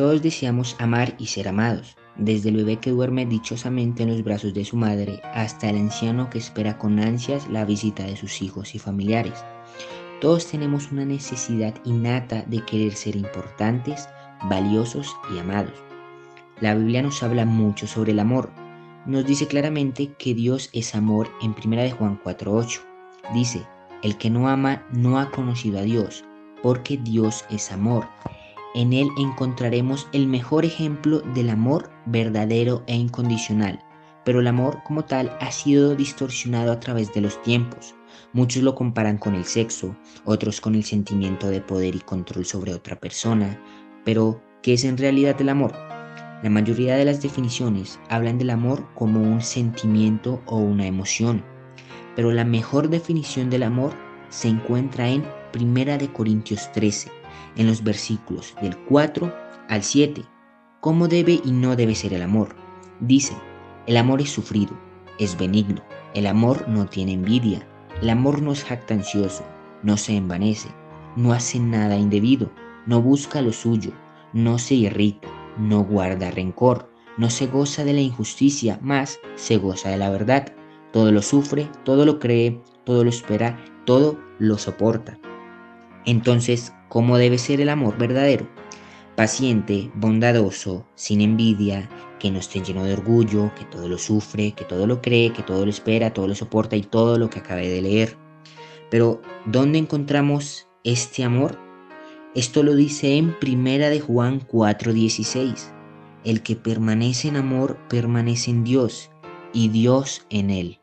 Todos deseamos amar y ser amados, desde el bebé que duerme dichosamente en los brazos de su madre hasta el anciano que espera con ansias la visita de sus hijos y familiares. Todos tenemos una necesidad innata de querer ser importantes, valiosos y amados. La Biblia nos habla mucho sobre el amor. Nos dice claramente que Dios es amor en 1 de Juan 4:8. Dice, el que no ama no ha conocido a Dios, porque Dios es amor. En Él encontraremos el mejor ejemplo del amor verdadero e incondicional, pero el amor como tal ha sido distorsionado a través de los tiempos. Muchos lo comparan con el sexo, otros con el sentimiento de poder y control sobre otra persona, pero ¿qué es en realidad el amor? La mayoría de las definiciones hablan del amor como un sentimiento o una emoción, pero la mejor definición del amor se encuentra en Primera de Corintios 13, en los versículos del 4 al 7. ¿Cómo debe y no debe ser el amor? Dice, el amor es sufrido, es benigno, el amor no tiene envidia, el amor no es jactancioso, no se envanece, no hace nada indebido, no busca lo suyo, no se irrita, no guarda rencor, no se goza de la injusticia, más se goza de la verdad. Todo lo sufre, todo lo cree, todo lo espera, todo lo soporta. Entonces, ¿cómo debe ser el amor verdadero? Paciente, bondadoso, sin envidia, que no esté lleno de orgullo, que todo lo sufre, que todo lo cree, que todo lo espera, todo lo soporta y todo lo que acabé de leer. Pero, ¿dónde encontramos este amor? Esto lo dice en Primera de Juan 4:16. El que permanece en amor permanece en Dios y Dios en él.